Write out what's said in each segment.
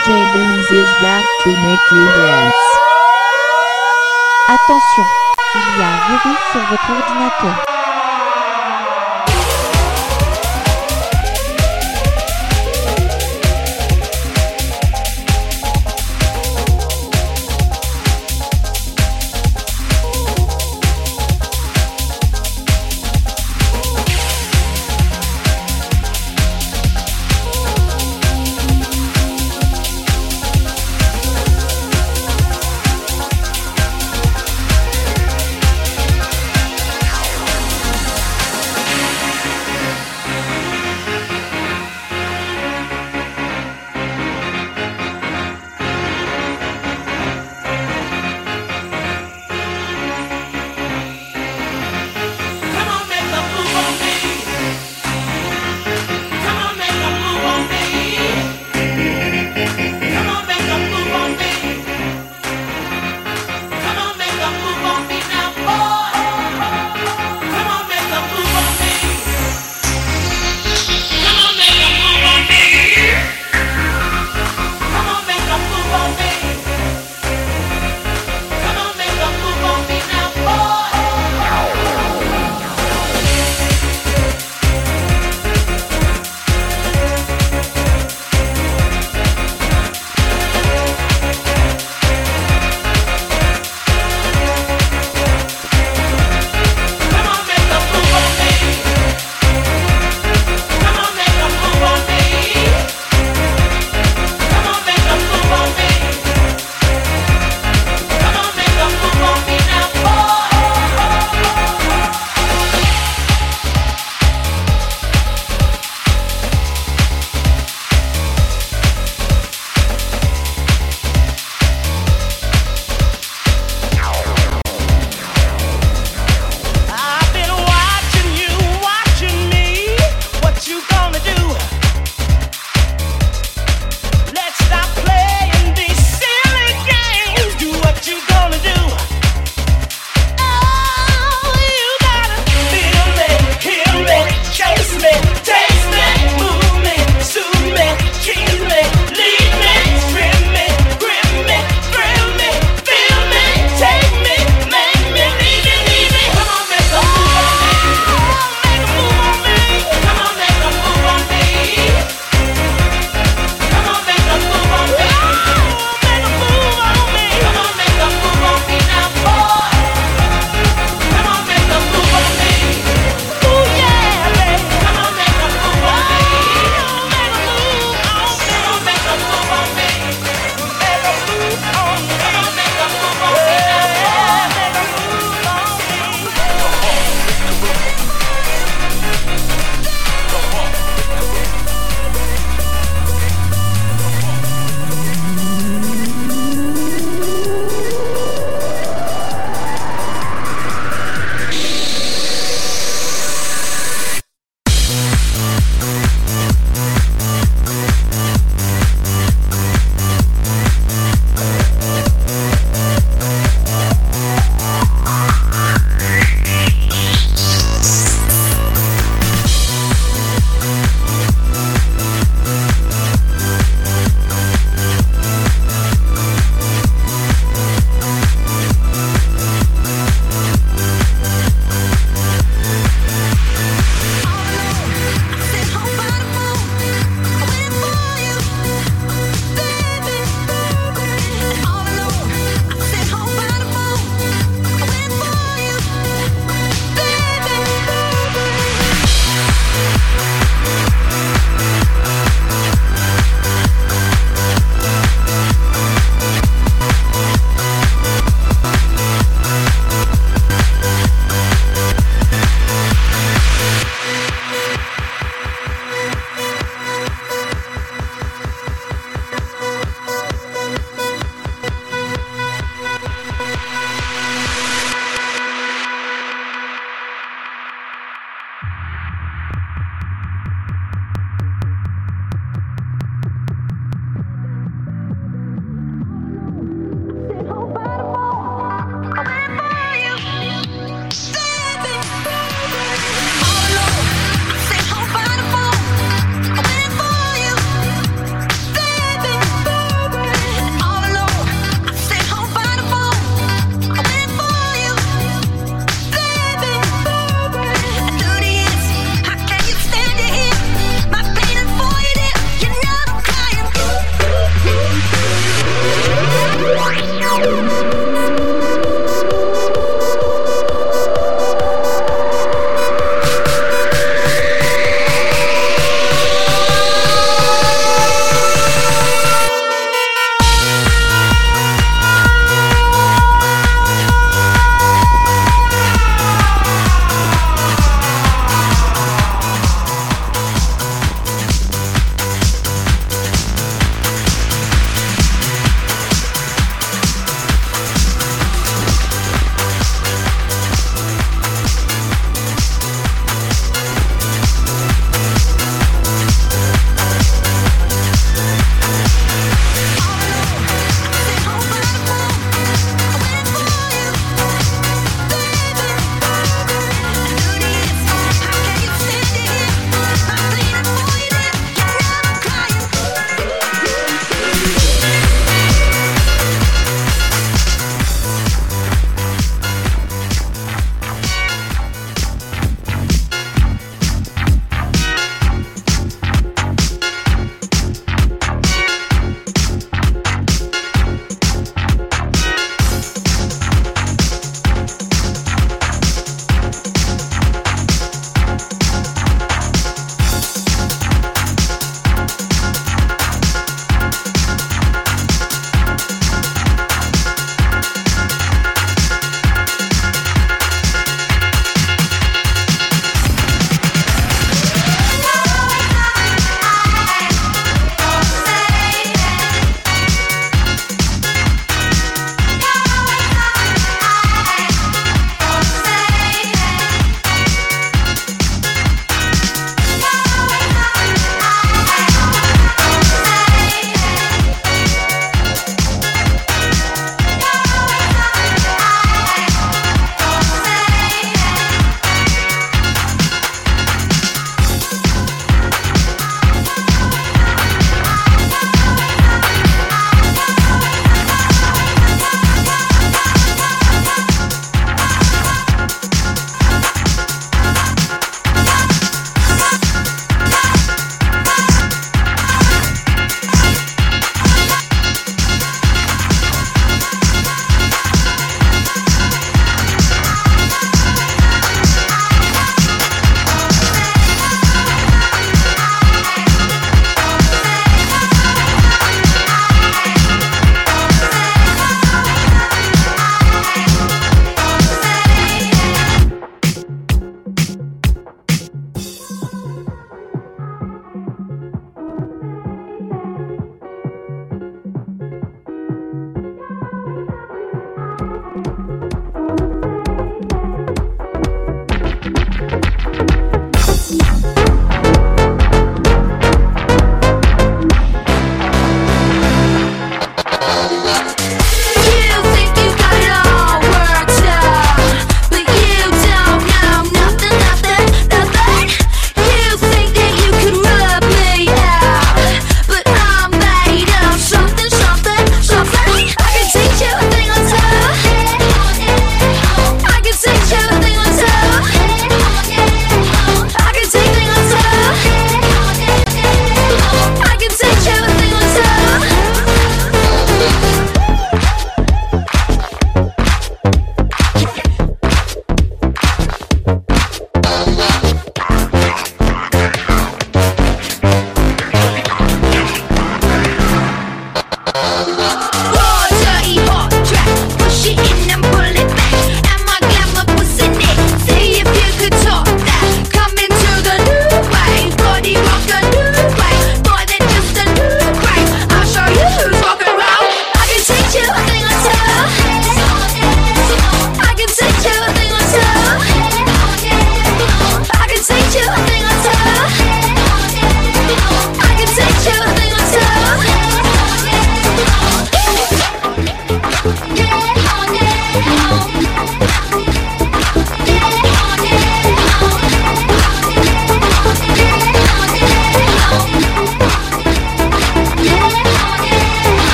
DJ Booms is back to make you dance. Attention, il y a un virus sur votre ordinateur.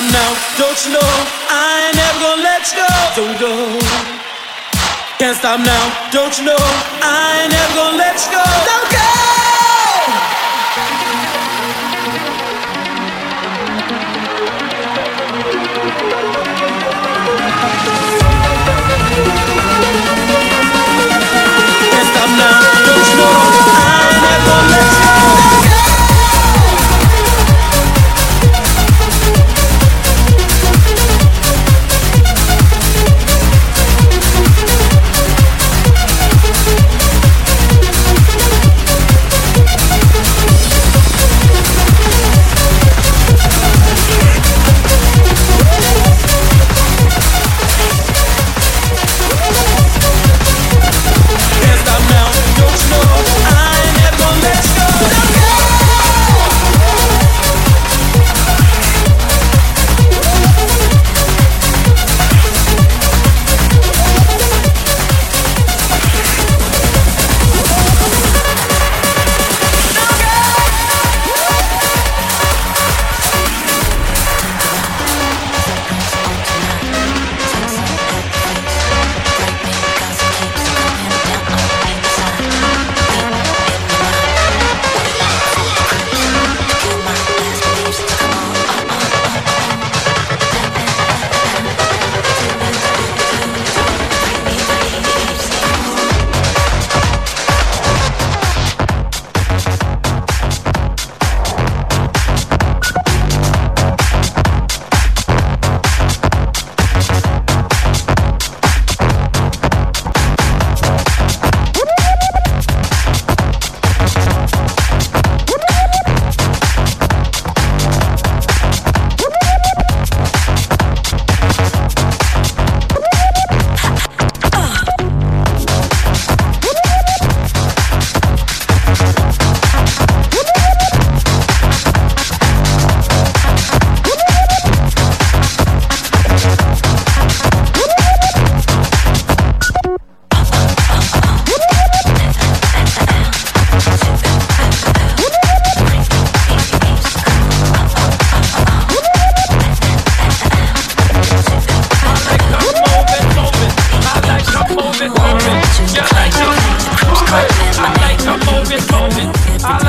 time now. Don't you know I ain't never gonna let you go? Don't go. Can't stop now. Don't you know I ain't never gonna let you go?